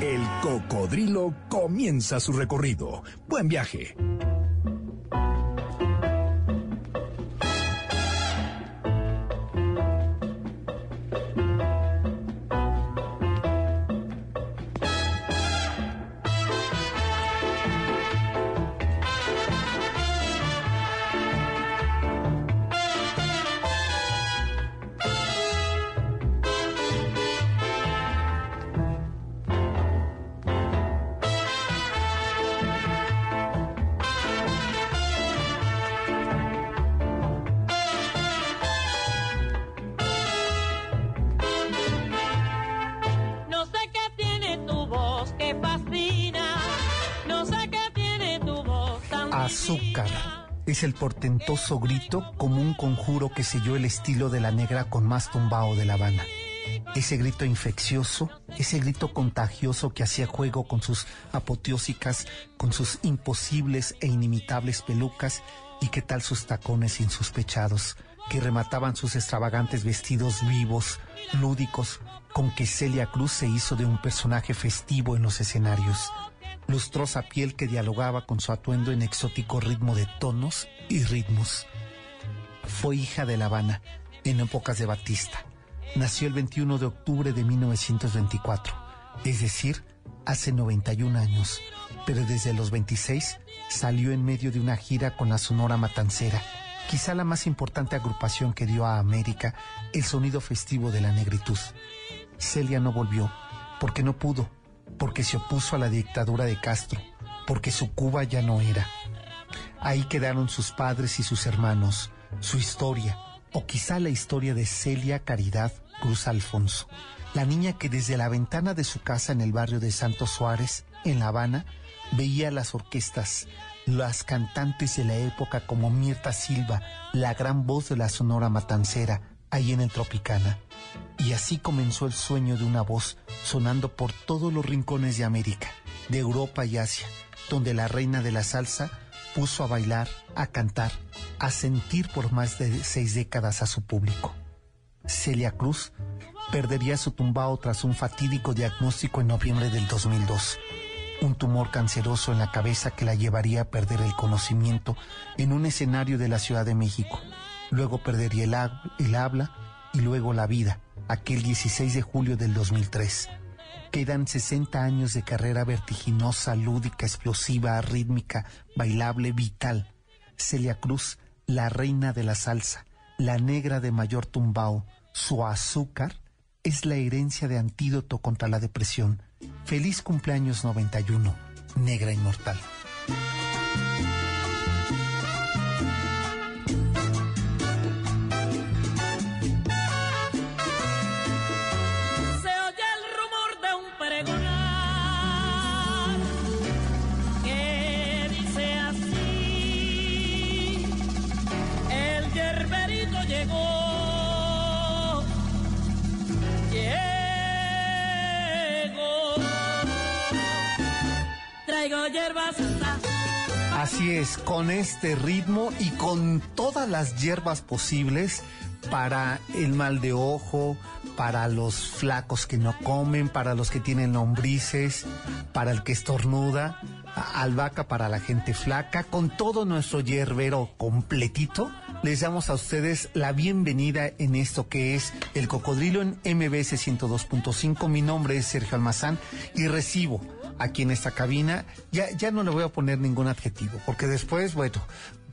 El Cocodrilo comienza su recorrido. Buen viaje. Es el portentoso grito como un conjuro que selló el estilo de la negra con más tumbao de La Habana. Ese grito infeccioso, ese grito contagioso que hacía juego con sus apoteósicas, con sus imposibles e inimitables pelucas y qué tal sus tacones insospechados que remataban sus extravagantes vestidos vivos, lúdicos, con que Celia Cruz se hizo de un personaje festivo en los escenarios lustrosa piel que dialogaba con su atuendo en exótico ritmo de tonos y ritmos. Fue hija de La Habana en épocas de Batista. Nació el 21 de octubre de 1924, es decir, hace 91 años, pero desde los 26 salió en medio de una gira con la Sonora Matancera, quizá la más importante agrupación que dio a América el sonido festivo de la negritud. Celia no volvió, porque no pudo, porque se opuso a la dictadura de Castro, porque su Cuba ya no era. Ahí quedaron sus padres y sus hermanos, su historia, o quizá la historia de Celia Caridad Cruz Alfonso, la niña que desde la ventana de su casa en el barrio de Santos Suárez, en La Habana, veía las orquestas, las cantantes de la época como Mirta Silva, la gran voz de la Sonora Matancera, ahí en el Tropicana. Y así comenzó el sueño de una voz sonando por todos los rincones de América, de Europa y Asia, donde la reina de la salsa puso a bailar, a cantar, a sentir por más de seis décadas a su público. Celia Cruz perdería su tumbao tras un fatídico diagnóstico en noviembre del 2002. Un tumor canceroso en la cabeza que la llevaría a perder el conocimiento en un escenario de la Ciudad de México. Luego perdería el, el habla y luego la vida, aquel 16 de julio del 2003. Quedan 60 años de carrera vertiginosa, lúdica, explosiva, rítmica, bailable, vital. Celia Cruz, la reina de la salsa, la negra de mayor tumbao, su azúcar, es la herencia de antídoto contra la depresión. Feliz cumpleaños 91, negra inmortal. Así es, con este ritmo y con todas las hierbas posibles para el mal de ojo, para los flacos que no comen, para los que tienen lombrices, para el que estornuda, albahaca para la gente flaca, con todo nuestro hierbero completito. Les damos a ustedes la bienvenida en esto que es el cocodrilo en MBS 102.5. Mi nombre es Sergio Almazán y recibo aquí en esta cabina. Ya, ya no le voy a poner ningún adjetivo, porque después, bueno,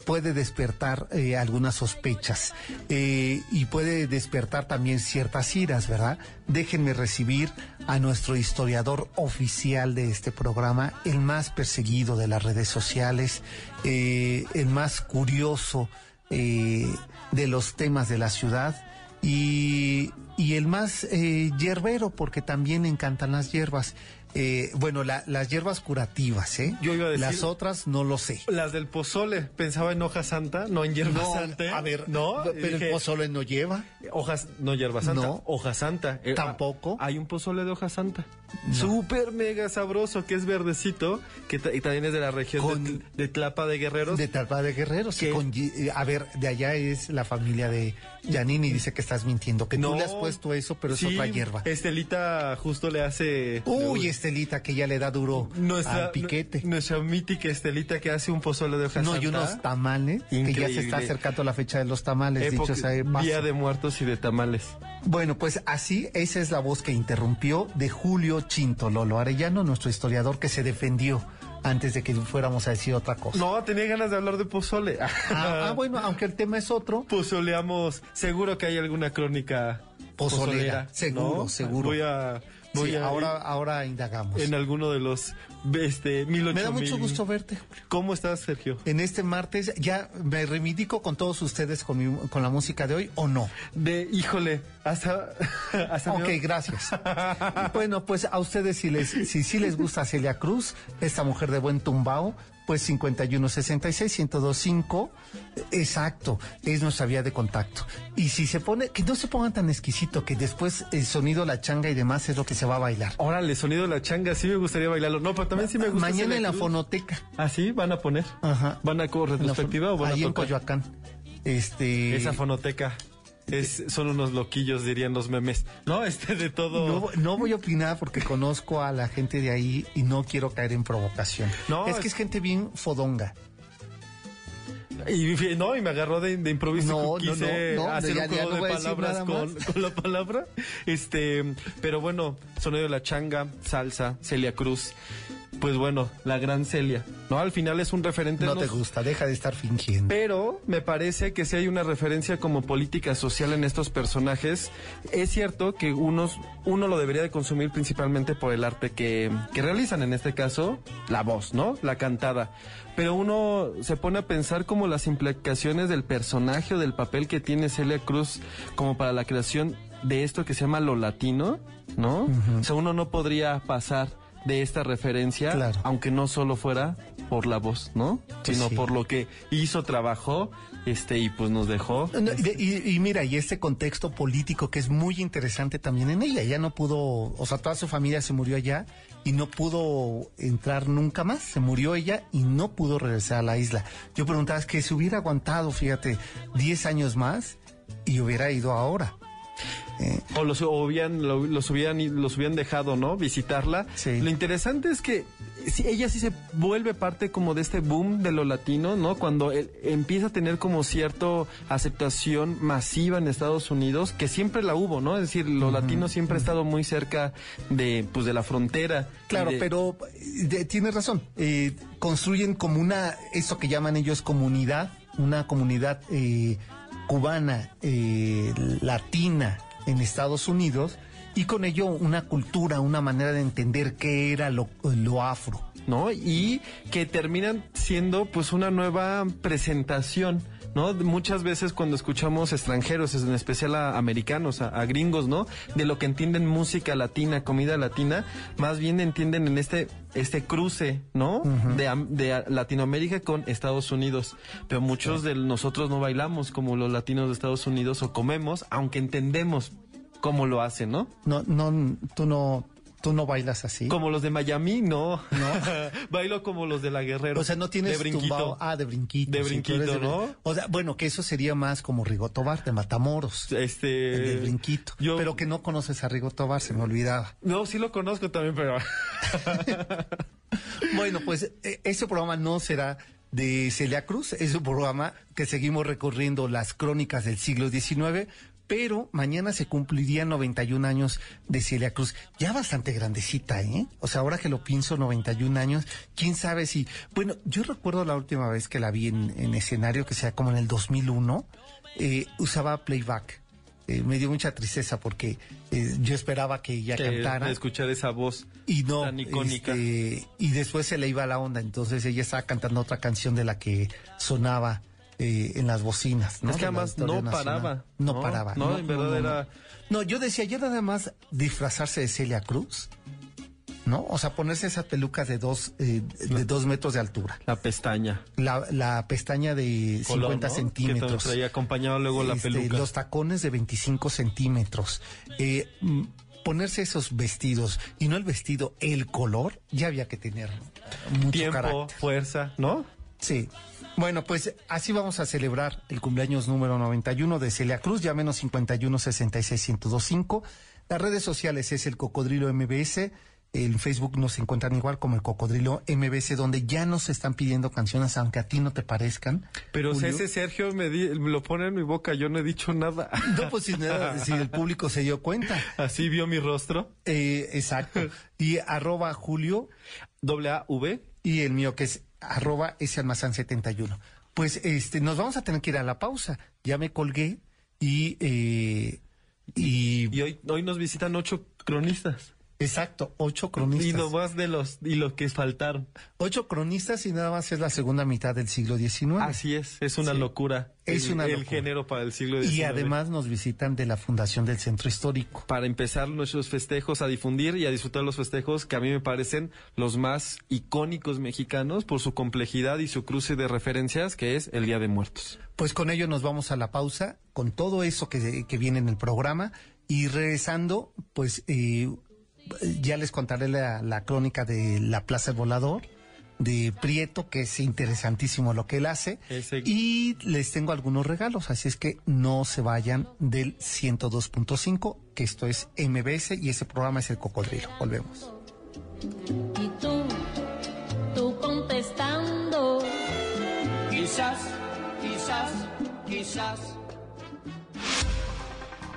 puede despertar eh, algunas sospechas eh, y puede despertar también ciertas iras, ¿verdad? Déjenme recibir a nuestro historiador oficial de este programa, el más perseguido de las redes sociales, eh, el más curioso de los temas de la ciudad y, y el más hierbero, porque también encantan las hierbas. Eh, bueno, la- las hierbas curativas, ¿eh? Yo iba a decir- Las otras no lo sé. Las del pozole, pensaba en hoja santa, no en hierba No, santa. a ver, no, pero Dije, el pozole no lleva. Hojas, no hierba santa, No. hoja santa. Eh, Tampoco. ah, Hay un pozole de hoja santa. Súper mega sabroso, que es verdecito, que y también es de la región Con- de, de Tlapa de Guerreros. De Talpa de Guerreros. ¿Qué? con eh, a ver, de allá es la familia de Janini. Dice que estás mintiendo, que tú le has puesto eso, pero sí, es otra hierba. Estelita justo le hace... Uy, Estelita, que ya le da duro nuestra, al piquete. nu- Nuestra mítica Estelita que hace un pozole de hoja No, y unos tamales, que ya se está acercando la fecha de los tamales, Época- dicho sea de paso. Día de muertos y de tamales. Bueno, pues así, esa es la voz que interrumpió de Julio Chintololo Arellano, nuestro historiador que se defendió antes de que fuéramos a decir otra cosa. No, tenía ganas de hablar de pozole. Ah, ah, bueno, aunque el tema es otro, Pozoleamos. Seguro que hay alguna crónica Pozolera, pozolera. seguro, ¿no? seguro. Voy a. Voy sí, a ahora, ahora indagamos. En alguno de los. Este, mil Me da mucho gusto verte. ¿Cómo estás, Sergio? En este martes, ¿ya me reivindico con todos ustedes con, mi- con la música de hoy o no? De, híjole, hasta. hasta Ok, gracias. bueno, pues a ustedes si les si, sí les gusta Celia Cruz, esta mujer de buen tumbao, pues 5166 1025, exacto, es nuestra vía de contacto. Y si se pone, que no se pongan tan exquisito, que después el sonido, la changa y demás es lo que se va a bailar. Órale, sonido de la changa, sí me gustaría bailarlo. No, pero también sí me gusta. Mañana en la fonoteca. ¿Ah, sí? ¿Van a poner? Ajá. ¿Van a En la retrospectiva o van a Ahí en tocar? Coyoacán. Este. Esa fonoteca. Es, son unos loquillos, dirían los memes. No, este de todo. No, no voy a opinar porque conozco a la gente de ahí y no quiero caer en provocación. No, es que es gente bien fodonga. Y, no, y me agarró de, de improviso. No, quise no, no, hacer ya- un juego de palabras con, con la palabra. Este, pero bueno, sonido de la changa, salsa, Celia Cruz. Pues bueno, la gran Celia. No, al final es un referente. No no te gusta, deja de estar fingiendo. Pero me parece que si hay una referencia como política social en estos personajes, es cierto que unos, uno lo debería de consumir principalmente por el arte que, que realizan, en este caso, la voz, ¿no? La cantada. Pero uno se pone a pensar como las implicaciones del personaje o del papel que tiene Celia Cruz como para la creación de esto que se llama lo latino, ¿no? O sea, uno no podría pasar de esta referencia, Claro. aunque no solo fuera por la voz, ¿no? Pues Sino sí. por lo que hizo, trabajó, este, y pues nos dejó. No, y, de- y- y mira, y este contexto político que es muy interesante también en ella. Ella no pudo, o sea, toda su familia se murió allá y no pudo entrar nunca más. Se murió ella y no pudo regresar a la isla. Yo preguntaba, es que si hubiera aguantado, fíjate, 10 años más y hubiera ido ahora. Eh, O los, hubieran, lo- los, hubieran, los hubieran dejado, ¿no? Visitarla. Sí. Lo interesante es que sí, ella sí se vuelve parte como de este boom de lo latino, ¿no? Cuando él empieza a tener como cierta aceptación masiva en Estados Unidos, que siempre la hubo, ¿no? Es decir, lo latino siempre ha estado muy cerca de, pues, de la frontera. Claro, de- pero de- tienes razón. Eh, construyen como una, eso que llaman ellos comunidad, una comunidad eh, cubana, eh, latina en Estados Unidos y con ello una cultura, una manera de entender qué era lo, lo afro. ¿no? Y que terminan siendo pues una nueva presentación, ¿no? Muchas veces cuando escuchamos extranjeros, en especial a americanos, a, a gringos, ¿no? De lo que entienden música latina, comida latina, más bien entienden en este este cruce, ¿no? de, am- de Latinoamérica con Estados Unidos. Pero muchos de nosotros no bailamos como los latinos de Estados Unidos o comemos, aunque entendemos cómo lo hacen, ¿no? No, no, tú no, tú no bailas así. Como los de Miami, no. Bailo como los de la Guerrero. O sea, no tienes de brinquito. tumbao- Ah, de brinquito. De brinquito, de- ¿no? O sea, bueno, que eso sería más como Rigo Tobar de Matamoros. Este. El del brinquito. yo- Pero que no conoces a Rigo Tobar, se me olvidaba. No, sí lo conozco también, pero. Bueno, pues eh, este programa no será de Celia Cruz, es un programa que seguimos recorriendo las crónicas del siglo XIX, pero mañana se cumplirían 91 años de Celia Cruz, ya bastante grandecita, ¿eh? O sea, ahora que lo pienso, 91 años, quién sabe si... Bueno, yo recuerdo la última vez que la vi en, en escenario, que sea como en el 2001, eh, usaba playback. Eh, me dio mucha tristeza porque eh, yo esperaba que ella que cantara. escuchar esa voz Y no, tan icónica. este, y después se le iba la onda, entonces ella estaba cantando otra canción de la que sonaba eh, en las bocinas. ¿no? Es que además no Nacional. paraba, No, ¿no? paraba. No, en verdad era- No, yo decía, ya nada más disfrazarse de Celia Cruz ¿no? O sea, ponerse esas pelucas de dos, eh, de dos metros de altura. La pestaña. La, la pestaña de Color, 50 ¿no? centímetros. Que traía acompañado luego la Este, peluca. Los tacones de 25 centímetros. Eh, ponerse esos vestidos y no el vestido, el color, ya había que tener mucho Tiempo, carácter. fuerza, ¿no? Sí. Bueno, pues así vamos a celebrar el cumpleaños número 91 de Celia Cruz, ya menos 51 66 1025. Las redes sociales es el Cocodrilo MBS. En Facebook nos encuentran igual como el Cocodrilo MBS, donde ya nos están pidiendo canciones, aunque a ti no te parezcan. Pero si ese Sergio me, di- me lo pone en mi boca, yo no he dicho nada. No, pues si, nada, si el público se dio cuenta. Así vio mi rostro. Eh, exacto. Y arroba Julio Doble A V. y el mío que es arroba ese almazán 71. Pues este, nos vamos a tener que ir a la pausa. Ya me colgué y, eh, y, Y hoy, hoy nos visitan ocho cronistas. Exacto, ocho Y cronistas. nomás de los, y los que faltaron. Ocho cronistas y nada más es la segunda mitad del siglo XIX. Así es, es una Sí. locura. Es el, una el locura. género para el siglo XIX. y además nos visitan de la Fundación del Centro Histórico. para empezar nuestros festejos a difundir y a disfrutar los festejos que a mí me parecen los más icónicos mexicanos por su complejidad y su cruce de referencias que es el Día de Muertos. Pues con ello nos vamos a la pausa, con todo eso que, que viene en el programa y regresando, pues eh, ya les contaré la, la crónica de la Plaza del Volador, de Prieto, que es interesantísimo lo que él hace, Ese- y les tengo algunos regalos, así es que no se vayan del 102.5, que esto es MBS y ese programa es El Cocodrilo. Volvemos. Y tú, tú contestando. Quizás, quizás, quizás.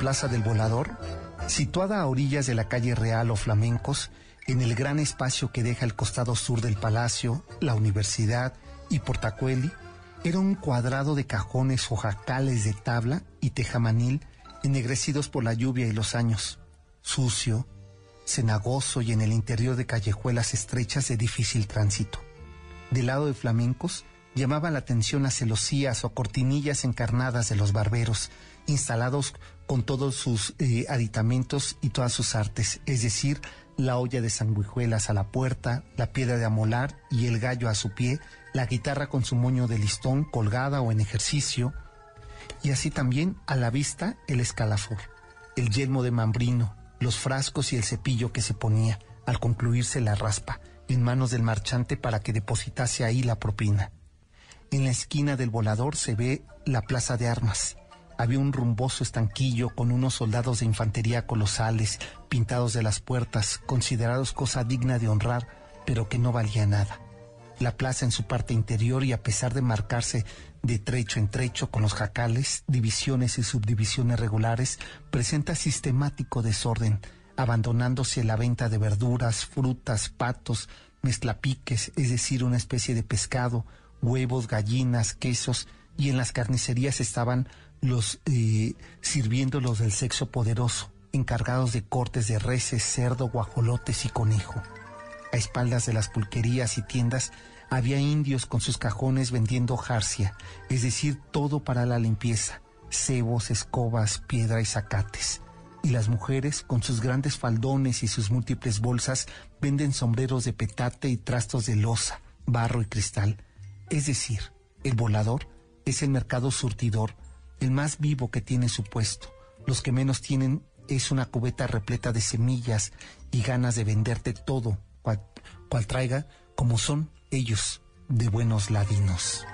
Plaza del Volador, situada a orillas de la calle Real o Flamencos, en el gran espacio que deja el costado sur del palacio, la universidad y Portacueli, era un cuadrado de cajones o jacales de tabla y tejamanil ennegrecidos por la lluvia y los años, sucio, cenagoso y en el interior de callejuelas estrechas de difícil tránsito. Del lado de flamencos, llamaban la atención las celosías o cortinillas encarnadas de los barberos, instalados con todos sus eh, aditamentos y todas sus artes, es decir, la olla de sanguijuelas a la puerta, la piedra de amolar y el gallo a su pie, la guitarra con su moño de listón colgada o en ejercicio, y así también a la vista el escalafor, el yelmo de mambrino, los frascos y el cepillo que se ponía al concluirse la raspa en manos del marchante para que depositase ahí la propina. En la esquina del volador se ve la plaza de armas. Había un rumboso estanquillo con unos soldados de infantería colosales pintados de las puertas, considerados cosa digna de honrar, pero que no valía nada. La plaza en su parte interior y a pesar de marcarse de trecho en trecho con los jacales, divisiones y subdivisiones regulares, presenta sistemático desorden, abandonándose la venta de verduras, frutas, patos, mezclapiques, es decir, una especie de pescado, huevos, gallinas, quesos, y en las carnicerías estaban los eh, sirviendo los del sexo poderoso, encargados de cortes de reses, cerdo, guajolotes y conejo. A espaldas de las pulquerías y tiendas había indios con sus cajones vendiendo jarcia, es decir, todo para la limpieza, cebos, escobas, piedra y zacates. Y las mujeres, con sus grandes faldones y sus múltiples bolsas, venden sombreros de petate y trastos de loza, barro y cristal. Es decir, el volador es el mercado surtidor, el más vivo que tiene su puesto. Los que menos tienen es una cubeta repleta de semillas y ganas de venderte todo, cual, cual traiga, como son ellos, de buenos ladinos.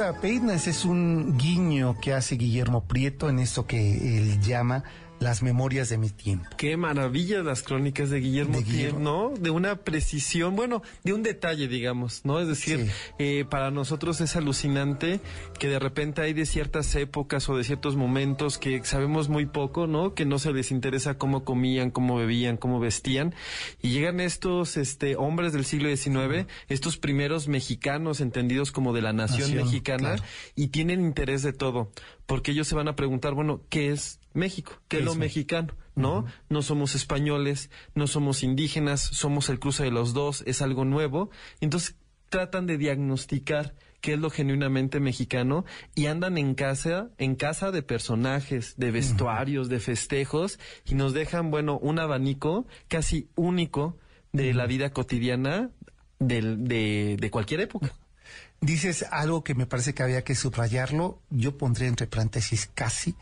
Esta es un guiño que hace Guillermo Prieto en esto que él llama las memorias de mi tiempo. Qué maravilla las crónicas de Guillermo, De Guillermo. Tiem, ¿no? De una precisión, bueno, de un detalle, digamos, ¿no? Es decir, Sí. eh, para nosotros es alucinante que de repente hay de ciertas épocas o de ciertos momentos que sabemos muy poco, ¿no? Que no se les interesa cómo comían, cómo bebían, cómo vestían. Y llegan estos este, hombres del siglo XIX, estos primeros mexicanos entendidos como de la nación, Nación, mexicana, claro. y tienen interés de todo. Porque ellos se van a preguntar, bueno, ¿qué es México? ¿Qué, es lo mexicano? ¿No? No somos españoles, no somos indígenas, somos el cruce de los dos, es algo nuevo. Entonces tratan de diagnosticar qué es lo genuinamente mexicano y andan en casa, en casa de personajes, de vestuarios, de festejos y nos dejan, bueno, un abanico casi único de la vida cotidiana del- de, de cualquier época. Dices algo que me parece que había que subrayarlo, yo pondré entre paréntesis casi,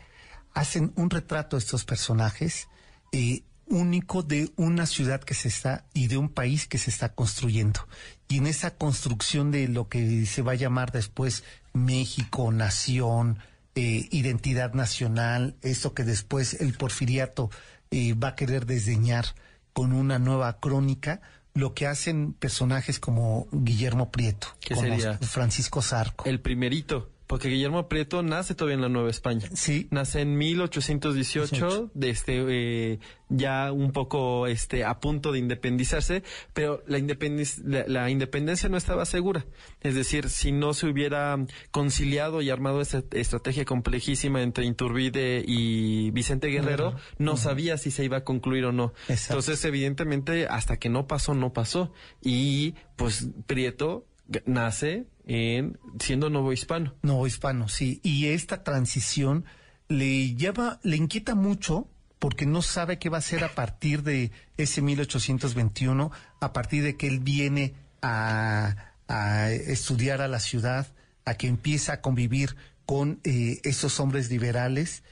hacen un retrato de estos personajes eh, único de una ciudad que se está y de un país que se está construyendo. Y en esa construcción de lo que se va a llamar después México, nación, eh, identidad nacional, esto que después el porfiriato eh, va a querer desdeñar con una nueva crónica, lo que hacen personajes como Guillermo Prieto, ¿Qué como? Francisco Zarco. El primerito, porque Guillermo Prieto nace todavía en la Nueva España. Sí. Nace en 1818, de este, eh, ya un poco este, a punto de independizarse, pero la, independiz- la, la independencia no estaba segura. Es decir, si no se hubiera conciliado y armado esa estrategia complejísima entre Inturbide y Vicente Guerrero, no sabía si se iba a concluir o no. Exacto. Entonces, evidentemente, hasta que no pasó, no pasó. Y pues Prieto nace en siendo nuevo hispano. No, hispano, sí. Y esta transición le llama, le inquieta mucho porque no sabe qué va a hacer a partir de ese 1821, a partir de que él viene a, a estudiar a la ciudad, a que empieza a convivir con eh, esos hombres liberales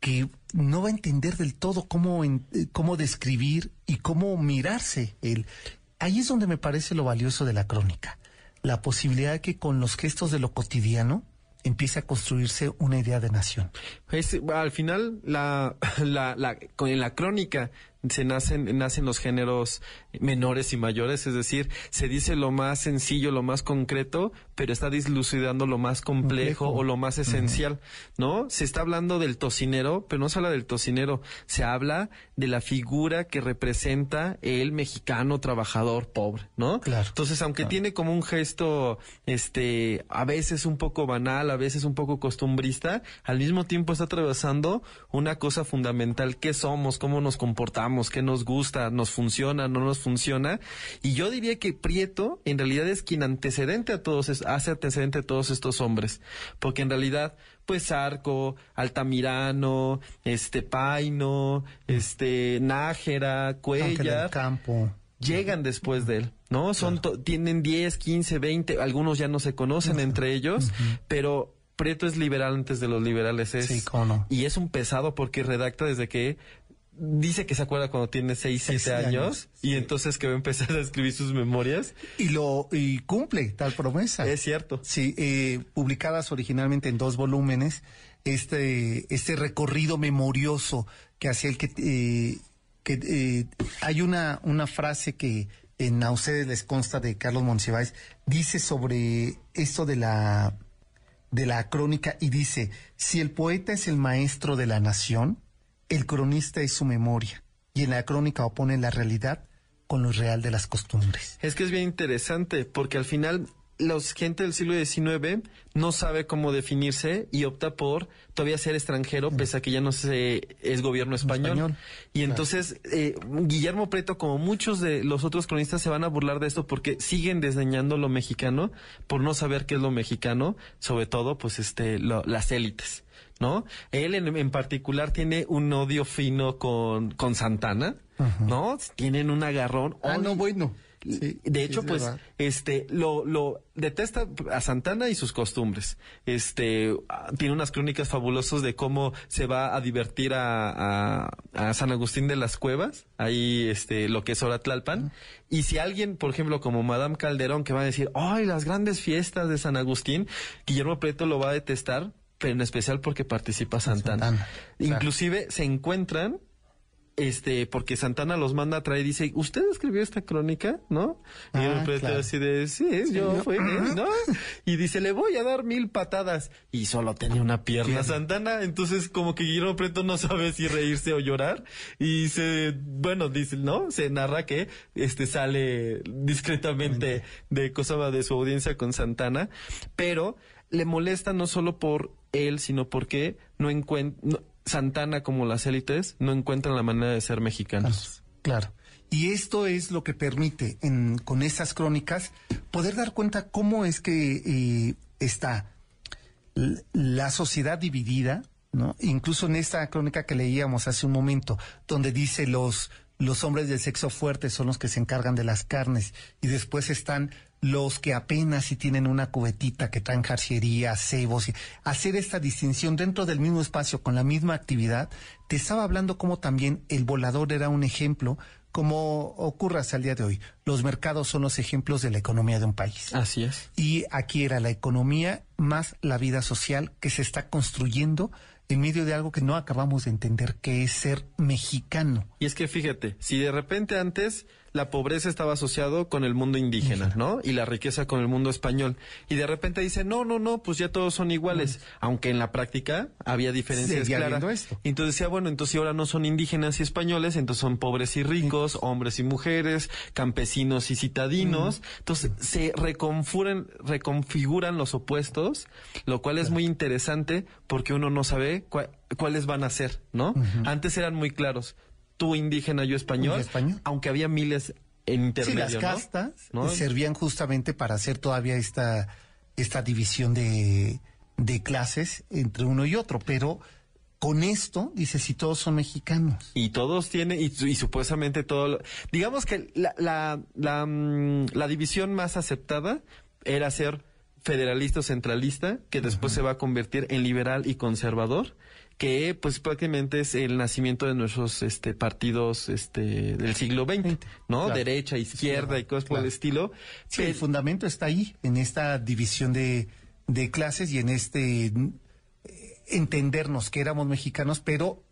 que no va a entender del todo cómo, en- eh, cómo describir y cómo mirarse él. Ahí es donde me parece lo valioso de la crónica, la posibilidad de que con los gestos de lo cotidiano empiece a construirse una idea de nación. Al final, la, la, en la crónica se nacen, nacen los géneros menores y mayores, es decir, se dice lo más sencillo, lo más concreto, pero está dislucidando lo más complejo, Complejo. o lo más esencial, ¿no? Se está hablando del tocinero, pero no se habla del tocinero, se habla de la figura que representa el mexicano trabajador pobre, ¿no? Claro. Entonces, aunque tiene como un gesto, este, a veces un poco banal, a veces un poco costumbrista, al mismo tiempo está atravesando una cosa fundamental, qué somos, cómo nos comportamos, qué nos gusta, nos funciona, no nos funciona. Y yo diría que Prieto, en realidad, es quien antecedente a todos, es- hace antecedente a todos estos hombres. Porque en realidad, pues Arco, Altamirano, este Paino, este Nájera, Cuellar, campo. llegan después de él, ¿no? Son tienen 10, 15, 20, algunos ya no se conocen entre ellos, pero Prieto es liberal antes de los liberales es Sí, cómo no. y es un pesado porque redacta desde que dice que se acuerda cuando tiene 6, Seis 7 años, años, y entonces que va a empezar a escribir sus memorias. Y lo y cumple tal promesa. Es cierto. Sí, eh, publicadas originalmente en dos volúmenes, este, este recorrido memorioso que hacía el que, eh, que eh, hay una, una frase que en a ustedes les consta de Carlos Monsiváis, dice sobre esto de la, de la crónica y dice, si el poeta es el maestro de la nación, el cronista es su memoria, y en la crónica opone la realidad con lo real de las costumbres. Es que es bien interesante porque al final los gente del siglo XIX no sabe cómo definirse y opta por todavía ser extranjero pese a que ya no se es gobierno español. Español, Y entonces eh, Guillermo Preto como muchos de los otros cronistas se van a burlar de esto porque siguen desdeñando lo mexicano por no saber qué es lo mexicano, sobre todo pues este lo- las élites. ¿No? Él en, en particular tiene un odio fino con, con Santana, ¿no? Tienen un agarrón. Ah, no, bueno. Sí, de hecho, es pues, verdad. este, lo, lo detesta a Santana y sus costumbres. Este, ah, tiene unas crónicas fabulosas de cómo se va a divertir a, a, a San Agustín de las Cuevas, ahí, este, lo que es Oratlalpan. Y si alguien, por ejemplo, como Madame Calderón, que va a decir, ay, las grandes fiestas de San Agustín, Guillermo Prieto lo va a detestar pero en especial porque participa Santana. Santana, Inclusive se encuentran este, porque Santana los manda a traer y dice, ¿usted escribió esta crónica? ¿No? Y Ah, el claro. así de, sí, yo yo- fui, ¿no? Y dice, le voy a dar mil patadas. Y solo tenía una pierna, Pierna. Santana, entonces como que Guillermo Preto no sabe si reírse o llorar. Y se, bueno, dice, ¿no? Se narra que este sale discretamente de cosa de su audiencia con Santana, pero le molesta no solo por él, sino porque no encuentra, Santana como las élites no encuentran la manera de ser mexicanos. Claro. Y esto es lo que permite en- con estas crónicas poder dar cuenta cómo es que eh, está la sociedad dividida, ¿no? Incluso en esta crónica que leíamos hace un momento, donde dice los hombres del sexo fuerte son los que se encargan de las carnes y después están los que apenas si tienen una cubetita que traen jarciería, cebos, y hacer esta distinción dentro del mismo espacio con la misma actividad, te estaba hablando como también el volador era un ejemplo, como ocurre hasta el día de hoy. Los mercados son los ejemplos de la economía de un país. Así es. Y aquí era la economía más la vida social que se está construyendo en medio de algo que no acabamos de entender, que es ser mexicano. Y es que fíjate, si de repente antes la pobreza estaba asociado con el mundo indígena, ¿no? Y la riqueza con el mundo español. Y de repente dice, no, no, no, pues ya todos son iguales. Aunque en la práctica había diferencias Seguía claras. esto. Y entonces decía, bueno, entonces si ahora no son indígenas y españoles, entonces son pobres y ricos, hombres y mujeres, campesinos y citadinos. Entonces se reconfiguran los opuestos, lo cual es muy interesante porque uno no sabe cua- cuáles van a ser, ¿no? Antes eran muy claros. Tú indígena, yo español, español. aunque había miles en Sí, intermedio, las ¿no? castas ¿No? servían justamente para hacer todavía esta, esta división de, de clases entre uno y otro, pero con esto, dice, si todos son mexicanos. Y todos tienen, y, y supuestamente todo, lo- digamos que la, la, la, mm, la división más aceptada era ser federalista o centralista, que después se va a convertir en liberal y conservador, que pues prácticamente es el nacimiento de nuestros este partidos este del siglo XX, ¿no? Claro. Derecha, izquierda y cosas por el estilo. Sí, el fundamento está ahí, en esta división de, de clases y en este eh, entendernos que éramos mexicanos, pero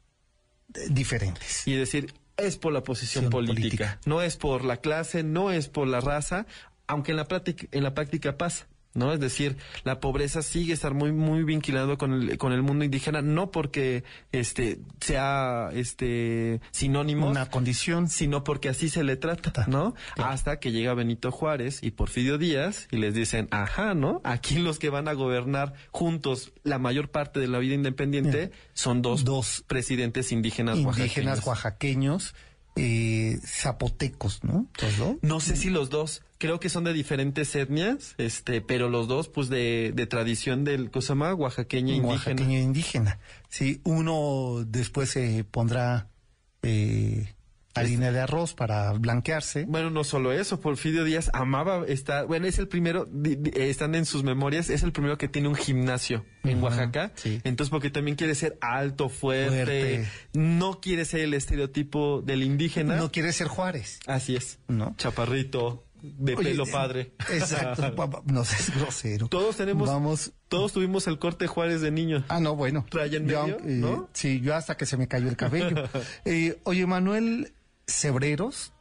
eh, diferentes. y decir es por la posición Posición política, política. no es por la clase, no es por la raza, aunque en la práctica en la práctica pasa. ¿No? Es decir, la pobreza sigue estar muy, muy vinculado con el, con el mundo indígena, no porque este sea este sinónimo, Una condición. sino porque así se le trata, ¿no? Hasta que llega Benito Juárez y Porfirio Díaz y les dicen, ajá, ¿no? Aquí los que van a gobernar juntos la mayor parte de la vida independiente son dos, Dos. presidentes indígenas, indígenas oaxaqueños. oaxaqueños, eh, zapotecos, ¿no? Los dos. No sé si los dos, creo que son de diferentes etnias, este, pero los dos, pues de, de tradición del, ¿cómo se llama? Oaxaqueña indígena. Oaxaqueño indígena. Sí, uno después se pondrá eh, harina de arroz para blanquearse. Bueno, no solo eso, Porfirio Díaz amaba estar, bueno, es el primero, di- di- están en sus memorias, es el primero que tiene un gimnasio en Oaxaca, sí. entonces porque también quiere ser alto, fuerte, Fuerte. no quiere ser el estereotipo del indígena, No quiere ser Juárez. así es, No. chaparrito, de Oye, pelo padre. Exacto. pa- pa- no seas grosero. Todos tenemos, Vamos. todos tuvimos el corte Juárez de niño. Ah, no, bueno. Raya en Yo, medio, eh, ¿no? Sí, yo hasta que se me cayó el cabello. Eh, oye, Manuel Cebreros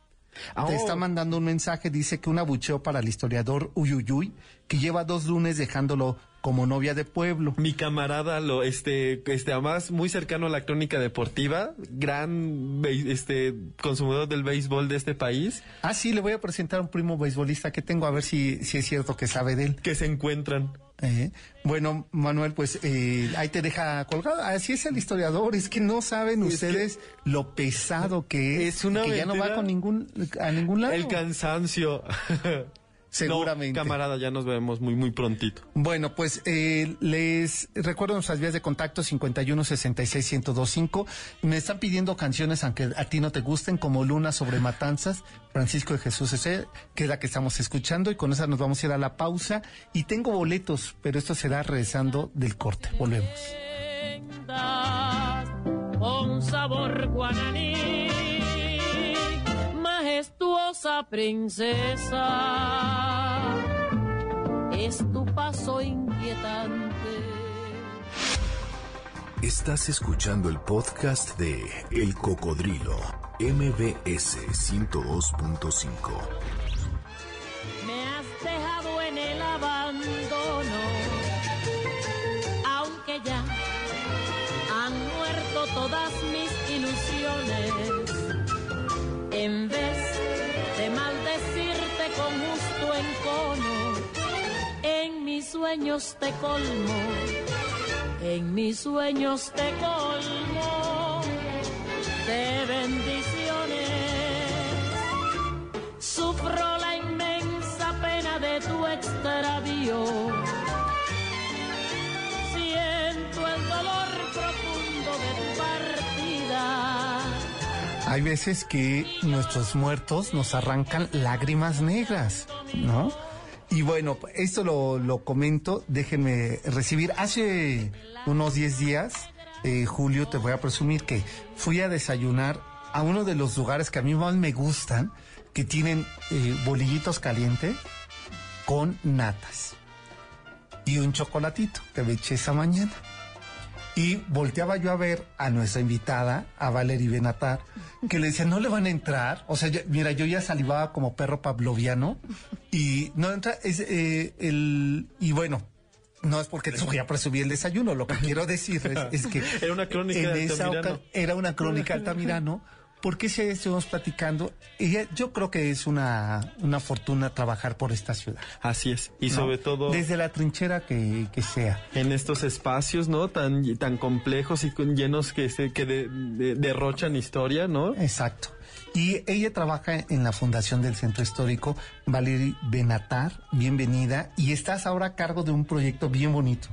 Ah, te oh. está mandando un mensaje, dice que un abucheo para el historiador Uyuyuy, que lleva dos lunes dejándolo como novia de pueblo. Mi camarada, lo, este, este, además muy cercano a la crónica deportiva, gran, este, consumidor del béisbol de este país, Ah, sí, le voy a presentar a un primo beisbolista que tengo, a ver si, si es cierto que sabe de él. que se encuentran. Eh, bueno, Manuel, pues eh, ahí te deja colgado. Así es el historiador, es que no saben Es ustedes lo pesado que es, Es una que ya no va con ningún, a ningún lado. El cansancio. Seguramente. No, camarada, ya nos vemos muy, muy prontito. Bueno, pues eh, les recuerdo nuestras vías de contacto 51 66 1025. Me están pidiendo canciones aunque a ti no te gusten, como Luna sobre Matanzas, Francisco de Jesús ese, que es la que estamos escuchando, y con esa nos vamos a ir a la pausa. Y tengo boletos, pero esto será regresando del corte. Volvemos. Con sabor guaraní, majestuosa princesa, es tu paso inquietante. Estás escuchando el podcast de El Cocodrilo, MBS 102.5. Me has dejado en el abandono, aunque ya han muerto todas mis ilusiones. En vez mis sueños te colmo, en mis sueños te colmo de bendiciones. Sufro la inmensa pena de tu extravío. Siento el dolor profundo de tu partida. Hay veces que nuestros muertos nos arrancan lágrimas negras, ¿no? Y bueno, esto lo, lo comento, déjenme recibir. Hace unos 10 días, eh, Julio, te voy a presumir que fui a desayunar a uno de los lugares que a mí más me gustan, que tienen eh, bolillitos calientes con natas y un chocolatito que me eché esa mañana. Y volteaba yo a ver a nuestra invitada, a Valerie Benatar, que le decía, no le van a entrar. O sea, yo- mira, yo ya salivaba como perro pavloviano y no entra, es eh, el, y bueno, no es porque les voy a presumir el desayuno, lo que quiero decirles es que Era una crónica en de esa Altamirano. oca- era una crónica de Altamirano, porque si estuvimos platicando, ella, yo creo que es una, una fortuna trabajar por esta ciudad. Así es. Y ¿no? sobre todo Desde la trinchera que, que sea. en estos espacios, ¿no? Tan, tan complejos y con- llenos que, se, que de- de- derrochan historia, ¿no? Exacto. Y ella trabaja en la fundación del Centro Histórico, Valerie Benatar, bienvenida. Y estás ahora a cargo de un proyecto bien bonito.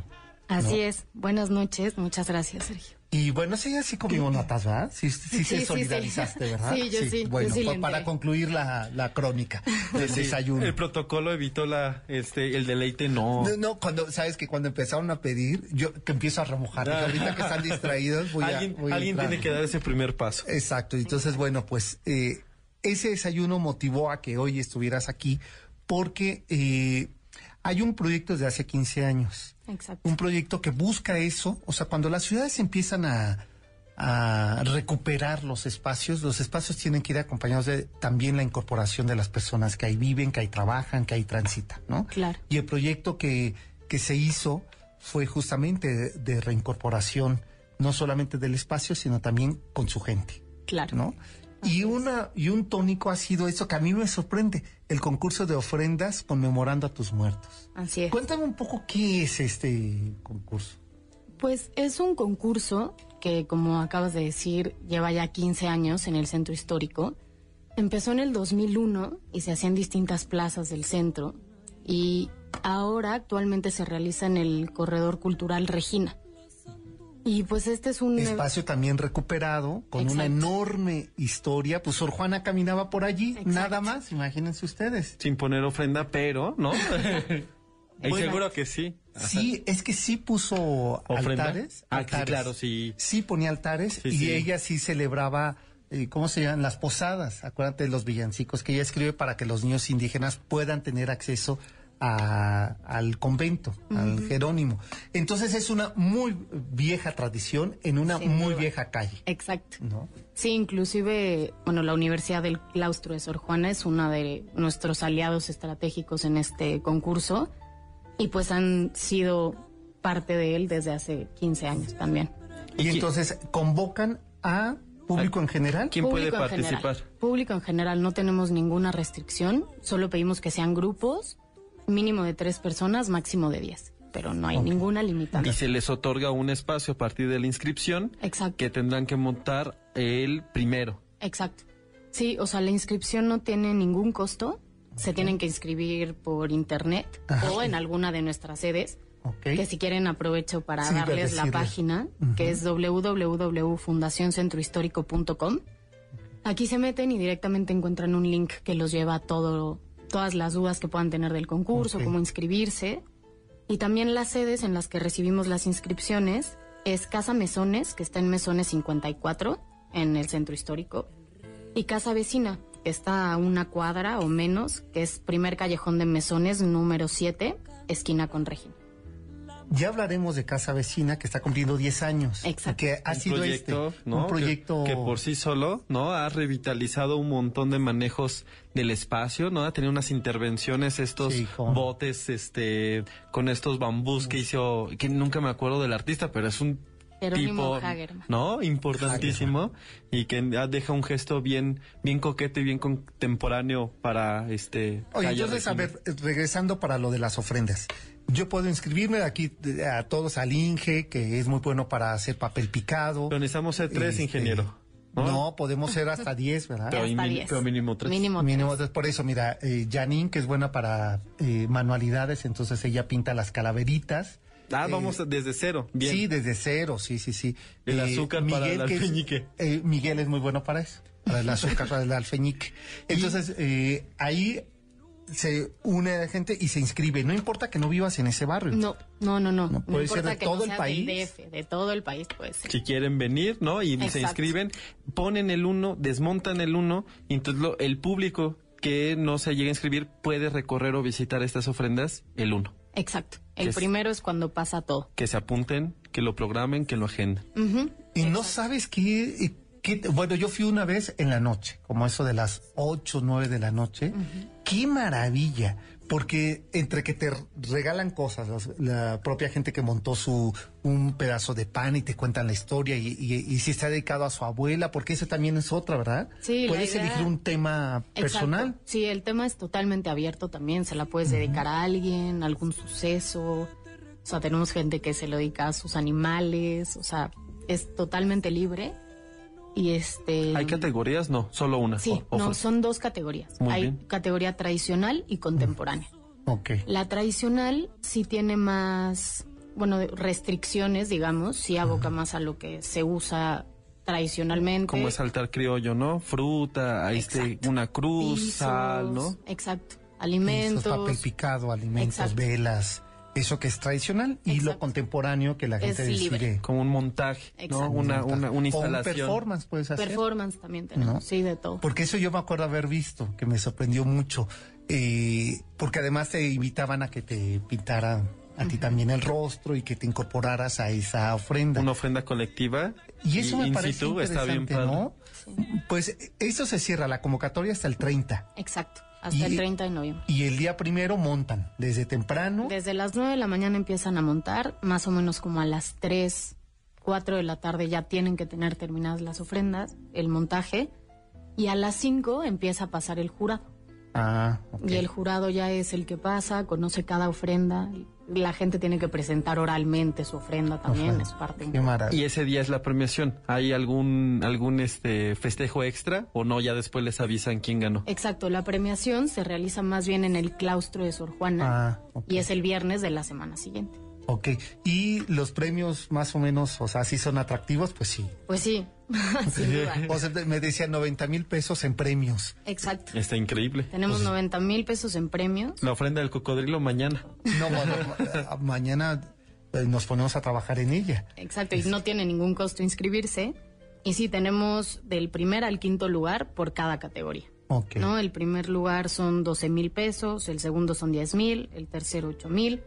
Así ¿no? es. Buenas noches. Muchas gracias, Sergio. Y bueno, sí, así comimos notas, ¿verdad? Sí, sí, Sí, se sí, solidarizaste, sí. ¿verdad? Sí, yo sí, Bueno, pues para concluir la, la crónica del desayuno. El protocolo evitó la, este, el deleite, no. No, no, cuando, sabes que cuando empezaron a pedir, yo que empiezo a remojar. Dije, ahorita que están distraídos, voy a. alguien voy a alguien entrar. tiene que dar ese primer paso. Exacto. Entonces, bueno, pues eh, ese desayuno motivó a que hoy estuvieras aquí porque eh, hay un proyecto desde hace 15 años. Exacto. Un proyecto que busca eso. O sea, cuando las ciudades empiezan a, a recuperar los espacios, los espacios tienen que ir acompañados de también la incorporación de las personas que ahí viven, que ahí trabajan, que ahí transitan, ¿no? Claro. Y el proyecto que, que se hizo fue justamente de, de reincorporación, no solamente del espacio, sino también con su gente. Claro. ¿no? Y una y un tónico ha sido eso que a mí me sorprende, el concurso de ofrendas conmemorando a tus muertos. Así es. Cuéntame un poco qué es este concurso. Pues es un concurso que, como acabas de decir, lleva ya 15 años en el centro histórico. Empezó en el 2001 y se hacía en distintas plazas del centro. Y ahora actualmente se realiza en el Corredor Cultural Regina. Y pues este es un... Espacio también recuperado, con una enorme historia. Pues Sor Juana caminaba por allí, Exacto. nada más, imagínense ustedes. Sin poner ofrenda, pero, ¿no? y Bueno. seguro que sí. Sí, es que sí puso ¿Ofrenda? altares. Ah, sí, altares. claro, sí. Sí ponía altares Sí, y sí. ella sí celebraba, eh, ¿cómo se llaman? Las posadas. Acuérdate de los villancicos que ella escribe para que los niños indígenas puedan tener acceso a- al convento, al Jerónimo. Entonces es una muy vieja tradición en una Sin muy duda. vieja calle, Exacto. ¿no? Sí, inclusive, bueno, la Universidad del Claustro de Sor Juana es una de nuestros aliados estratégicos en este concurso y pues han sido parte de él desde hace 15 años también. Y, ¿Y qui- entonces convocan a público en general. ¿Quién puede Público en general. participar? Público en general, no tenemos ninguna restricción, solo pedimos que sean grupos, mínimo de tres personas, máximo de diez, pero no hay ninguna limitante. Y se les otorga un espacio a partir de la inscripción Exacto. que tendrán que montar el primero. Exacto. Sí, o sea, la inscripción no tiene ningún costo. Se tienen que inscribir por internet Ajá. o en alguna de nuestras sedes. Ok. Que si quieren aprovecho para Sí, darles la página, que es www.fundacioncentrohistórico.com. Aquí se meten y directamente encuentran un link que los lleva a todo, todas las dudas que puedan tener del concurso, cómo inscribirse. Y también las sedes en las que recibimos las inscripciones es Casa Mesones, que está en Mesones 54, en el centro histórico, y Casa Vecina, que está a una cuadra o menos, que es primer callejón de Mesones, número 7, esquina con Regina. Ya hablaremos de Casa Vecina, que está cumpliendo 10 años. Exacto. Que ha un sido proyecto, este, ¿no? un proyecto... Que, que por sí solo, ¿no? Ha revitalizado un montón de manejos del espacio, ¿no? Ha tenido unas intervenciones, estos Sí, botes, este, con estos bambús que hizo, que nunca me acuerdo del artista, pero es un Jerónimo tipo, Hagerman. ¿no? Importantísimo y que ah, deja un gesto bien, bien coqueto y bien contemporáneo para este. Oye, entonces, a ver, regresando para lo de las ofrendas. Yo puedo inscribirme de aquí a todos al Inge, que es muy bueno para hacer papel picado. Pero necesitamos ser tres, Este, ingeniero. ¿no? No, podemos ser hasta 10, ¿verdad? Pero, Hasta y min- 10. pero mínimo tres. Mínimo Mínimo, tres. por eso, mira, eh, Janine, que es buena para eh, manualidades, entonces ella pinta las calaveritas. Ah, Eh, vamos desde cero. Bien. Sí, desde cero, sí, sí, sí. El azúcar para el que alfeñique. eh, Miguel es muy bueno para eso, para el azúcar, para el alfeñique. Entonces, eh, ahí se une la gente y se inscribe. No importa que no vivas en ese barrio. No, no, no, no. No, puede ser de que todo no el país. del DF, de todo el país puede ser. Si quieren venir, ¿no? Y se inscriben, ponen el uno, desmontan el uno, y entonces lo- el público que no se llegue a inscribir puede recorrer o visitar estas ofrendas el uno. Exacto. El es- primero es cuando pasa todo. Que se apunten, que lo programen, que lo agenden. Y no sabes qué, qué- Bueno, yo fui una vez en la noche, como eso de las 8, 9 de la noche. ¡Qué maravilla! Porque entre que te regalan cosas, la propia gente que montó su un pedazo de pan y te cuentan la historia y, y- y si está dedicado a su abuela, porque esa también es otra, ¿verdad? Sí, Puedes idea- elegir un tema personal. Exacto. Sí, el tema es totalmente abierto también. Se la puedes dedicar a alguien, a algún suceso. O sea, tenemos gente que se lo dedica a sus animales. O sea, es totalmente libre. Y este. ¿Hay categorías? No, solo una. Sí, O- no, son dos categorías. Muy Hay bien. categoría tradicional y contemporánea. Ok. La tradicional sí tiene más, bueno, restricciones, digamos, sí aboca más a lo que se usa tradicionalmente. Como es altar criollo, ¿no? Fruta, ahí este, una cruz, Pisos, sal, ¿no? Exacto. Alimentos. papel picado, alimentos, Exacto. velas. Eso que es tradicional y lo contemporáneo que la gente decide. Como un montaje, ¿no? Una, una, una O un instalación. performance puedes hacer. Performance también tenemos, ¿No? sí, de todo. Porque eso yo me acuerdo haber visto, que me sorprendió mucho. Eh, porque además te invitaban a que te pintaran a ti también el rostro y que te incorporaras a esa ofrenda. Una ofrenda colectiva. y eso me parece situ, está bien interesante. ¿no? Pues eso se cierra, la convocatoria hasta el 30. Exacto, hasta Y- el 30 de noviembre. Y el día primero montan, desde temprano. Desde las 9 de la mañana empiezan a montar, más o menos como a las 3, 4 de la tarde ya tienen que tener terminadas las ofrendas, el montaje, y a las 5 empieza a pasar el jurado. Ah. Y el jurado ya es el que pasa, conoce cada ofrenda, la gente tiene que presentar oralmente su ofrenda también, Ofrenda. es parte Qué maravilla. Y ese día es la premiación. ¿Hay algún algún este festejo extra o no? Ya después les avisan quién ganó. Exacto, la premiación se realiza más bien en el claustro de Sor Juana Ah, y es el viernes de la semana siguiente. Ok. Y los premios más o menos, o sea, si son atractivos, pues sí. Pues sí, sin duda. O sea, me decían 90 mil pesos en premios. Exacto. Está increíble. Tenemos 90 mil pesos en premios. La ofrenda del cocodrilo mañana. No, bueno, ma- mañana eh, nos ponemos a trabajar en ella. Exacto, y no tiene ningún costo inscribirse. Y sí, tenemos del primer al quinto lugar por cada categoría. Ok. ¿no? El primer lugar son 12 mil pesos, el segundo son 10 mil, el tercero 8 mil,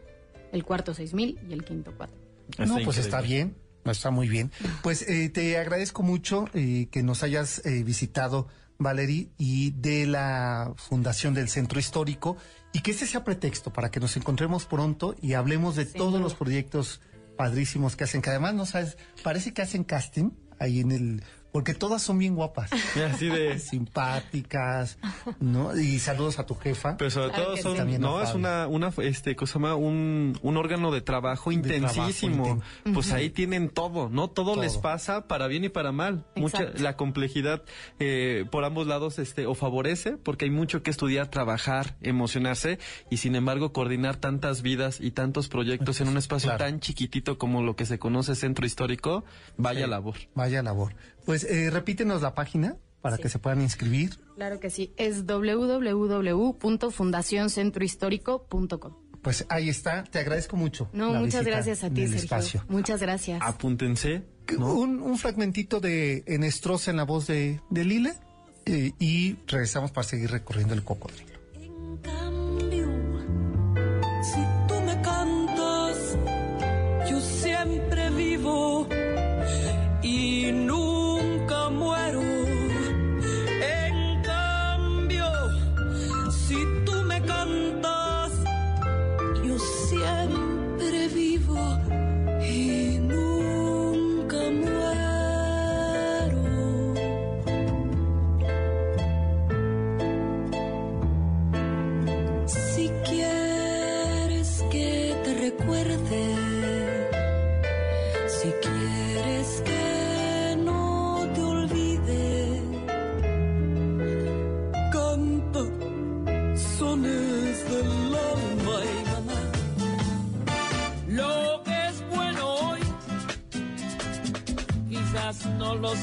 el cuarto 6 mil y el quinto 4. No, pues increíble. está bien, está muy bien. Pues eh, te agradezco mucho eh, que nos hayas eh, visitado, Valerie, y de la Fundación del Centro Histórico, y que este sea pretexto para que nos encontremos pronto y hablemos de todos los proyectos padrísimos que hacen, que además, no sabes, parece que hacen casting ahí en el... Porque todas son bien guapas, Así de. simpáticas, ¿no? Y saludos a tu jefa. Pero sobre todo son. También no, es una, una, este, cosa más, un, un órgano de trabajo De trabajo intensísimo. inten- Pues ahí tienen todo, ¿no? Todo, Todo. les pasa para bien y para mal. Mucha, la complejidad, eh, por ambos lados, este, o favorece, porque hay mucho que estudiar, trabajar, emocionarse, y sin embargo, coordinar tantas vidas y tantos proyectos en un espacio Claro. tan chiquitito como lo que se conoce centro histórico, vaya Sí. labor. Vaya labor. Pues eh, repítenos la página para que se puedan inscribir. Claro que sí, es www.fundacioncentrohistórico.com. Pues ahí está, te agradezco mucho. No, muchas gracias a ti, Sergio. Espacio. Muchas gracias. Apúntense. Un, fragmentito de Enestrosa en la voz de, de Lila eh, y regresamos para seguir recorriendo el cocodrilo. En cambio, si tú me cantas, yo siempre vivo y nunca.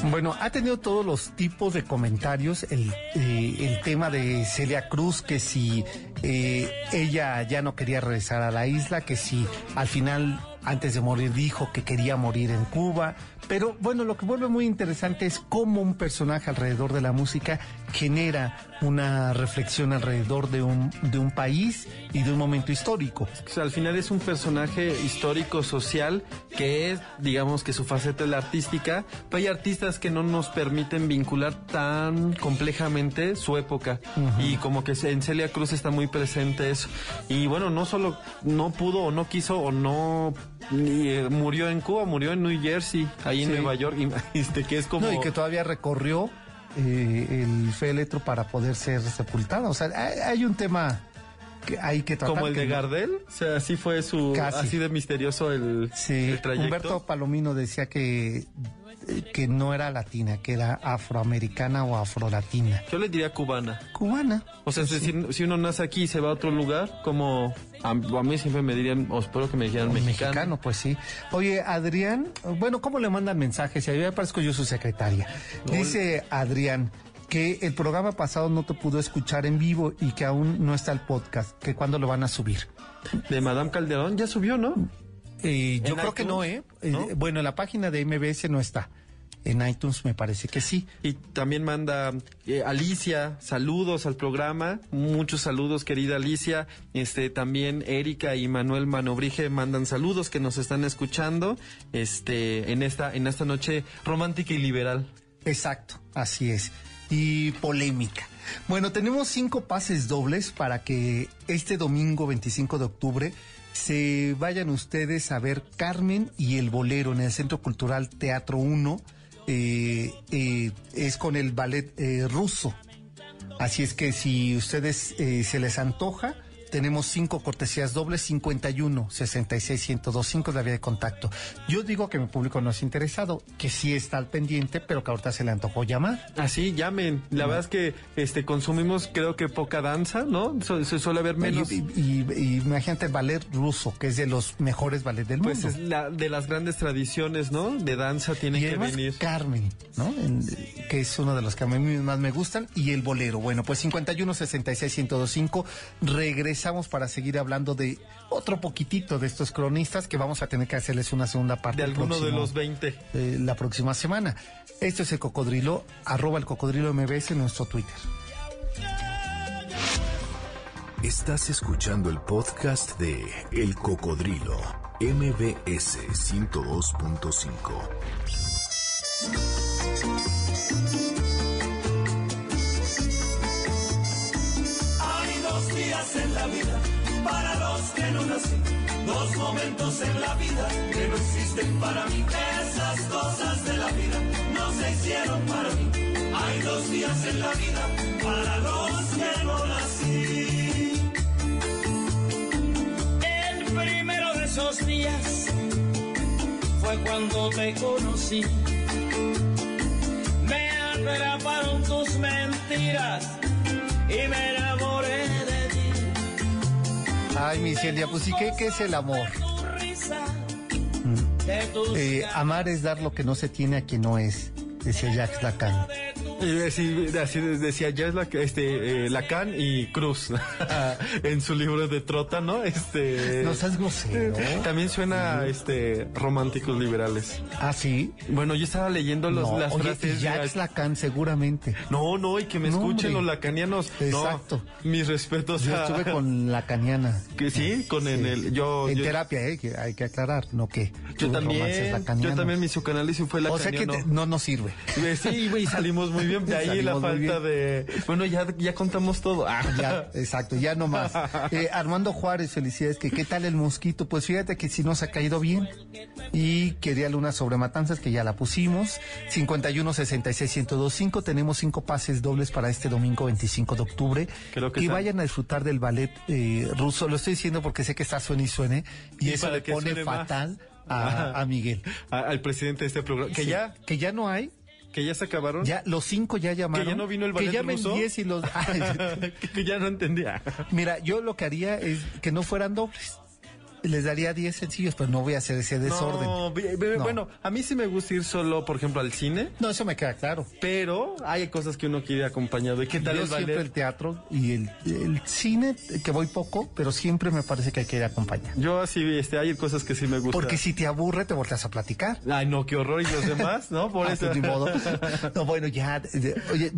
Bueno, ha tenido todos los tipos de comentarios el, eh, el tema de Celia Cruz, que si eh, ella ya no quería regresar a la isla, que si al final, antes de morir, dijo que quería morir en Cuba. Pero bueno, lo que vuelve muy interesante es cómo un personaje alrededor de la música genera una reflexión alrededor de un, de un país y de un momento histórico. O sea, al final es un personaje histórico social que es, digamos que su faceta es la artística, pero hay artistas que no nos permiten vincular tan complejamente su época y como que en Celia Cruz está muy presente eso. Y bueno, no solo no pudo o no quiso o no ni, eh, murió en Cuba, murió en New Jersey, ahí en Sí. Nueva York, y, este, que es como... No, y que todavía recorrió eh, el féretro para poder ser sepultada. O sea, hay, hay un tema que hay que tratar. como el de no- Gardel, o sea, así fue su, Casi. así de misterioso el, Sí, el trayecto. Humberto Palomino decía que, que no era latina, que era afroamericana o afrolatina. Yo le diría cubana. Cubana. O sea, decir, si uno nace aquí y se va a otro lugar, como a, a mí siempre me dirían, o espero que me dijeran Un mexicano. pues sí. Oye, Adrián, bueno, ¿cómo le mandan mensajes? Y a mí me parezco yo su secretaria. Dice Adrián que el programa pasado no te pudo escuchar en vivo y que aún no está el podcast, que cuándo lo van a subir. De Madame Calderón ya subió, ¿no? Eh, yo ¿En creo que no, ¿eh? Eh, ¿No? Bueno, en la página de MBS no está. En iTunes me parece que sí. Y también manda eh, Alicia, saludos al programa, muchos saludos querida Alicia, este también Erika y Manuel Manobrige mandan saludos que nos están escuchando, este en esta en esta noche romántica y liberal. Exacto, así es. Y polémica. Bueno, tenemos cinco pases dobles para que este domingo 25 de octubre se vayan ustedes a ver Carmen y el Bolero en el Centro Cultural Teatro 1. Eh, eh, es con el ballet eh, ruso. Así es que si ustedes se les antoja, tenemos cinco cortesías dobles, 51 66 1025 la vía de contacto. Yo digo que mi público no es interesado, que sí está al pendiente, pero que ahorita se le antojó llamar. Así llamen. La verdad es que este consumimos creo que poca danza, ¿no? Se suele ver menos. Y, y- y imagínate el ballet ruso, que es de los mejores ballets del Pues mundo. es la de las grandes tradiciones, ¿no? De danza tiene y que además venir. Carmen, ¿no? En- que es uno de los que a mí más me gustan, y el bolero. Bueno, pues 51 66 1025 regresamos para seguir hablando de otro poquitito de estos cronistas que vamos a tener que hacerles una segunda parte. De alguno de los 20. eh, la próxima semana. Esto es el cocodrilo, arroba el cocodrilo MBS en nuestro Twitter. Estás escuchando el podcast de El Cocodrilo, MBS 102.5. para los que no nací, dos momentos en la vida que no existen para mí. Esas cosas de la vida no se hicieron para mí. Hay dos días en la vida para los que no nací. El primero de esos días fue cuando te conocí. Me atraparon tus mentiras y me enamoré de. Ay, mi Celia, pues ¿y qué, qué es el amor? Tus Eh, amar es dar lo que no se tiene a quien no es, decía Jacques Lacan. Y así, así decía ya es la, este, eh, Lacan y Cruz en su libro de Trota, ¿no? Este. No seas grosero. También suena este románticos liberales. Ah, sí. Bueno, yo estaba leyendo los, No, las oye, frases. y Jacques de- Lacan seguramente. No, no, y que me No, escuchen hombre. los lacanianos. No, Exacto. mis respetos Yo a- estuve con Lacaniana. Que sí, con en Sí. el. Yo, en yo, terapia, eh, que hay que aclarar, no que. yo también. Yo también mi psicoanálisis fue O sea que lacaniano. te- no nos sirve. Eh, Sí, güey, salimos muy bien, de ahí la falta de... Bueno, ya, ya contamos todo. Ah. Ya, exacto, ya no más. Eh, Armando Juárez, felicidades. Que, ¿Qué tal el mosquito? Pues fíjate que si nos ha caído bien. Y quería Luna sobre Matanzas, que ya la pusimos. 51 66 1025. Tenemos cinco pases dobles para este domingo 25 de octubre. Creo que y vayan a disfrutar del ballet eh, ruso. Lo estoy diciendo porque sé que está suene y suene. Y, Y eso le pone más. fatal a, a Miguel. A- al presidente de este programa. Que Sí, ya, Que ya no hay. Que ya se acabaron. Ya, los cinco ya llamaron. ya no vino el Que me ruso. envíes y los... que ya no entendía. Mira, yo lo que haría es que no fueran dobles. Les daría 10 sencillos, pero no voy a hacer ese desorden. No, No. bueno, a mí sí me gusta ir solo, por ejemplo, al cine, No, eso me queda claro. pero hay cosas que uno quiere acompañado. ¿Y qué tal Yo el siempre ballet? el teatro y el, el cine, que voy poco, pero siempre me parece que hay que ir a acompañar. Yo así, este, hay cosas que sí me gustan. Porque si te aburre, te volteas a platicar. Ay, no, qué horror. ¿Y los demás? ¿No? Por Ah, eso. pues, ni modo. No, bueno, ya. de- oye,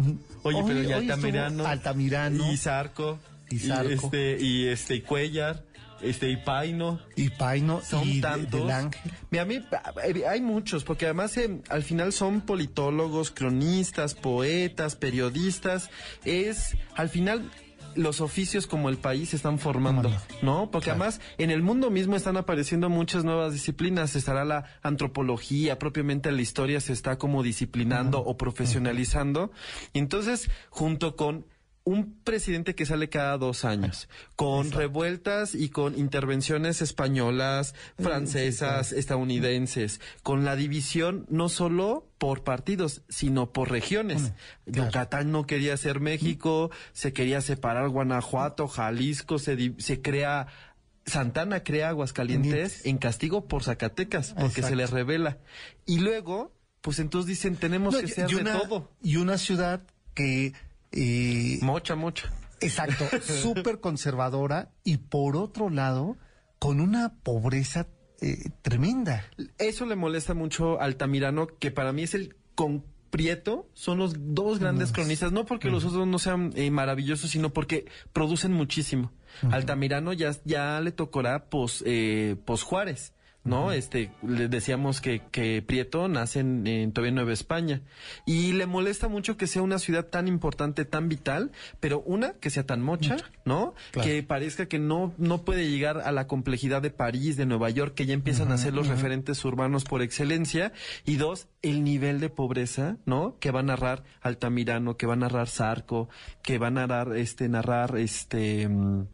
Oye, pero hoy- y hoy estuvo Altamirano. Altamirano Y Zarco. Y Zarco. este, y este, y Cuellar. Este, y Paino. y Paino Son y tantos. del Ángel. Mira, a mí eh, hay muchos, porque además eh, al final son politólogos, cronistas, poetas, periodistas. Es, al final, los oficios como el país se están formando, ¿no? Porque Claro. además en el mundo mismo están apareciendo muchas nuevas disciplinas. Estará la antropología, propiamente la historia se está como disciplinando o profesionalizando. Y entonces, junto con un presidente que sale cada dos años, con revueltas y con intervenciones españolas, francesas, estadounidenses, con la división no solo por partidos, sino por regiones. claro. Yucatán no quería ser México, se quería separar Guanajuato, Jalisco, se, se crea... Santana crea Aguascalientes en castigo por Zacatecas, porque Exacto. se les revela. Y luego, pues entonces dicen, tenemos No, que ser de todo. Y una ciudad que... eh, Mocha, mocha. Exacto, súper conservadora y por otro lado, con una pobreza eh, tremenda. Eso le molesta mucho a Altamirano, que para mí es el con Prieto, son los dos grandes cronistas, no porque los otros no sean eh, maravillosos, sino porque producen muchísimo. Altamirano ya, ya le tocará pos, eh, pos Juárez. ¿No? Este, le decíamos que, que Prieto nace en, en todavía Nueva España. Y le molesta mucho que sea una ciudad tan importante, tan vital, pero una, que sea tan mocha, ¿no? Claro. Que parezca que no, no puede llegar a la complejidad de París, de Nueva York, que ya empiezan a ser los referentes urbanos por excelencia. Y dos, el nivel de pobreza, ¿no? Que va a narrar Altamirano, que va a narrar Zarco, que va a narrar, este, narrar, este, mm,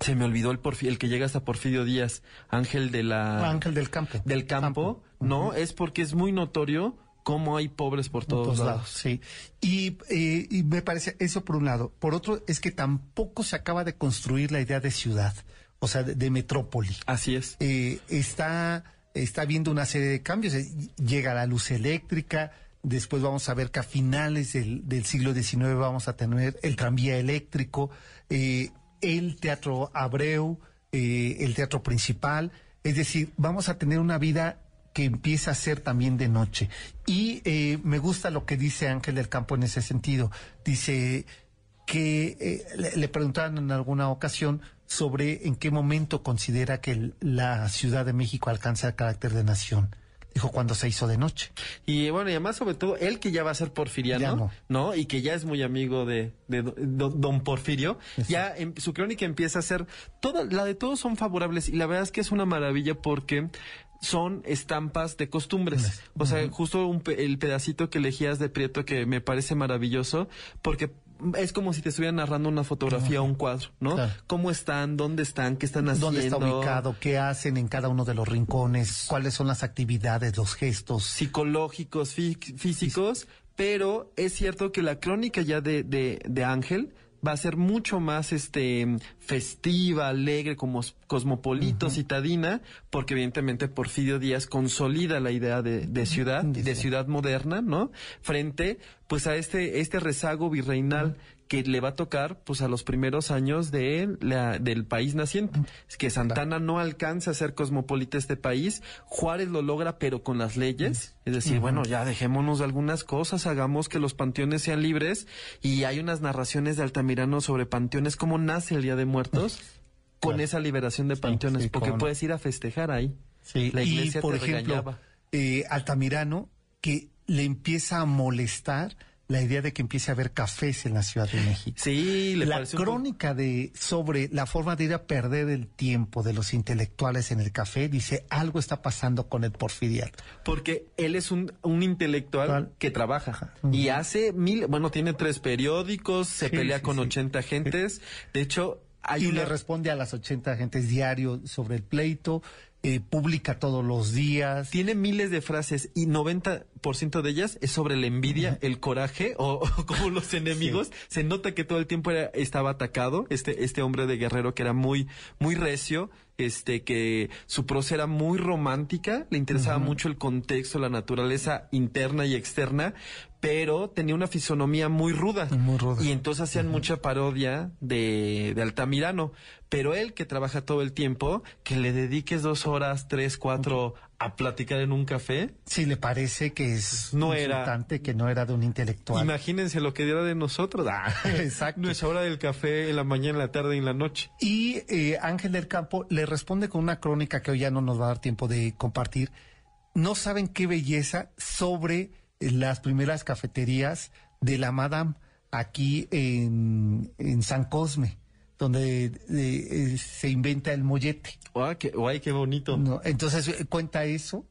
se me olvidó el, porfi- el que llega hasta Porfirio Díaz, Ángel de la... Ángel del campo. Del campo, ¿no? Es porque es muy notorio cómo hay pobres por Por todos, lados. sí. Y, eh, y me parece eso por un lado. Por otro, es que tampoco se acaba de construir la idea de ciudad, o sea, de, de metrópoli. Así es. Eh, está, está habiendo una serie de cambios. Eh, Llega la luz eléctrica. Después vamos a ver que a finales del, del siglo XIX vamos a tener el tranvía eléctrico, eh, el teatro Abreu, eh, el teatro principal. Es decir, vamos a tener una vida que empieza a ser también de noche. Y eh, me gusta lo que dice Ángel del Campo en ese sentido. Dice que eh, le, preguntaron en alguna ocasión sobre en qué momento considera que la Ciudad de México alcanza el carácter de nación. Dijo cuando se hizo de noche. Y bueno, y además sobre todo él que ya va a ser porfiriano, no. no. Y que ya es muy amigo de, de do- do- don Porfirio, ya em- su crónica empieza a ser, toda, la de todos son favorables y la verdad es que es una maravilla porque son estampas de costumbres. O sea, justo un el pedacito que elegías de Prieto que me parece maravilloso porque es como si te estuvieran narrando una fotografía o un cuadro, ¿no? Claro. ¿Cómo están? ¿Dónde están? ¿Qué están haciendo? ¿Dónde está ubicado? ¿Qué hacen en cada uno de los rincones? ¿Cuáles son las actividades, los gestos? psicológicos, fí- físicos, pero es cierto que la crónica ya de, de, de Ángel va a ser mucho más este festiva, alegre, como cosmopolito, citadina, porque evidentemente Porfirio Díaz consolida la idea de, de ciudad, de ciudad moderna, ¿no? Frente pues a este, este rezago virreinal que le va a tocar pues a los primeros años de la, del país naciente. Es que Santana no alcanza a ser cosmopolita este país, Juárez lo logra pero con las leyes, es decir, bueno, ya dejémonos de algunas cosas, hagamos que los panteones sean libres. Y hay unas narraciones de Altamirano sobre panteones, cómo nace el Día de Muertos con esa liberación de panteones, sí, porque puedes ir a festejar ahí. Sí, La iglesia y por te ejemplo, eh, Altamirano, que le empieza a molestar la idea de que empiece a haber cafés en la Ciudad de México. Sí, le la parece un poco- crónica de sobre la forma de ir a perder el tiempo de los intelectuales en el café dice algo está pasando con el porfiriato. Porque él es un, un intelectual ¿Cuál? que trabaja y hace mil, bueno, tiene tres periódicos, se Sí, pelea sí, con sí. 80 gentes. De hecho, hay y una... le responde a las 80 agentes diario sobre el pleito, eh, publica todos los días. Tiene miles de frases y 90% de ellas es sobre la envidia, el coraje o, o como los enemigos. Se nota que todo el tiempo era- estaba atacado este, este hombre de guerrero que era muy, muy recio, este, que su prosa era muy romántica, le interesaba mucho el contexto, la naturaleza interna y externa, pero tenía una fisonomía muy ruda. Muy ruda. Y entonces hacían mucha parodia de, de Altamirano. Pero él que trabaja todo el tiempo, que le dediques dos horas, tres, cuatro a platicar en un café, Si le parece que es No era- que no era de un intelectual. imagínense lo que diera de nosotros. Ah, Exacto. No es hora del café en la mañana, en la tarde y en la noche. Y eh, Ángel del Campo le responde con una crónica que hoy ya no nos va a dar tiempo de compartir. No saben qué belleza sobre las primeras cafeterías de la Madame aquí en, en San Cosme, donde eh, eh, se inventa el mollete. Ah, qué, guay, qué bonito. ¿no? Entonces eh, cuenta eso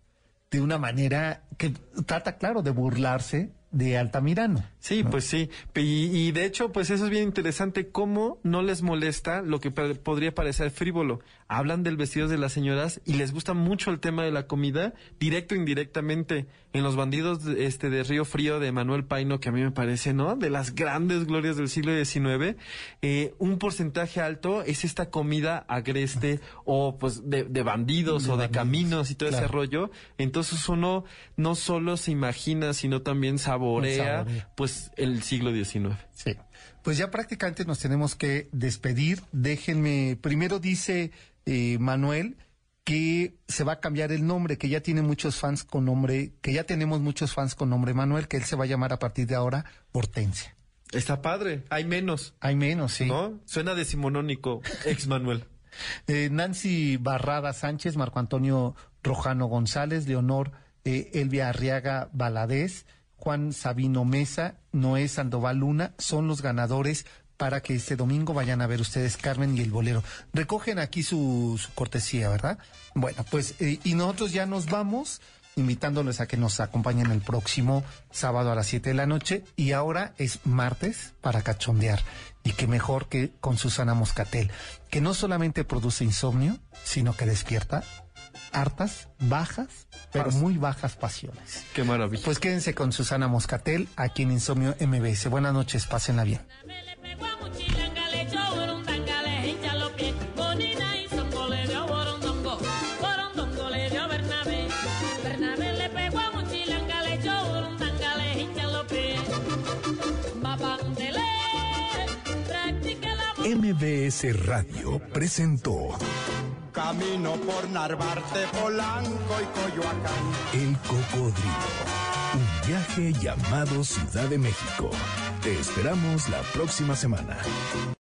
de una manera que trata, claro, de burlarse de Altamirano. Sí, pues sí. Y, y de hecho, pues eso es bien interesante. ¿Cómo no les molesta lo que podría parecer frívolo? Hablan del vestido de las señoras y les gusta mucho el tema de la comida, directo o indirectamente. En Los Bandidos de- este, de Río Frío de Manuel Paino, que a mí me parece, ¿no? De las grandes glorias del siglo XIX, eh, un porcentaje alto es esta comida agreste o pues de, de bandidos De o de bandidos, caminos y todo ese rollo. Entonces uno no solo se imagina, sino también saborea, Saborea. pues el siglo XIX. Sí. Pues ya prácticamente nos tenemos que despedir. Déjenme, primero dice eh, Manuel que se va a cambiar el nombre, que ya tiene muchos fans con nombre, que ya tenemos muchos fans con nombre Manuel, que él se va a llamar a partir de ahora Hortensia. Está padre, hay menos, Hay menos, sí. ¿no? Suena decimonónico, ex Manuel. Eh, Nancy Barrada Sánchez, Marco Antonio Rojano González, Leonor eh, Elvia Arriaga Valadez, Juan Sabino Mesa, Noé Sandoval Luna, son los ganadores para que este domingo vayan a ver ustedes Carmen y el Bolero. Recogen aquí su, su cortesía, ¿verdad? Bueno, pues eh, y nosotros ya nos vamos invitándoles a que nos acompañen el próximo sábado a las 7 de la noche y ahora es martes para cachondear y que mejor que con Susana Moscatel, que no solamente produce insomnio, sino que despierta hartas, bajas, pero muy bajas pasiones. Qué maravilla. Pues quédense con Susana Moscatel aquí en Insomnio MBS. Buenas noches, pásenla bien. MBS Radio presentó Camino por Narvarte, Polanco y Coyoacán. El Cocodrilo. Viaje llamado Ciudad de México. Te esperamos la próxima semana.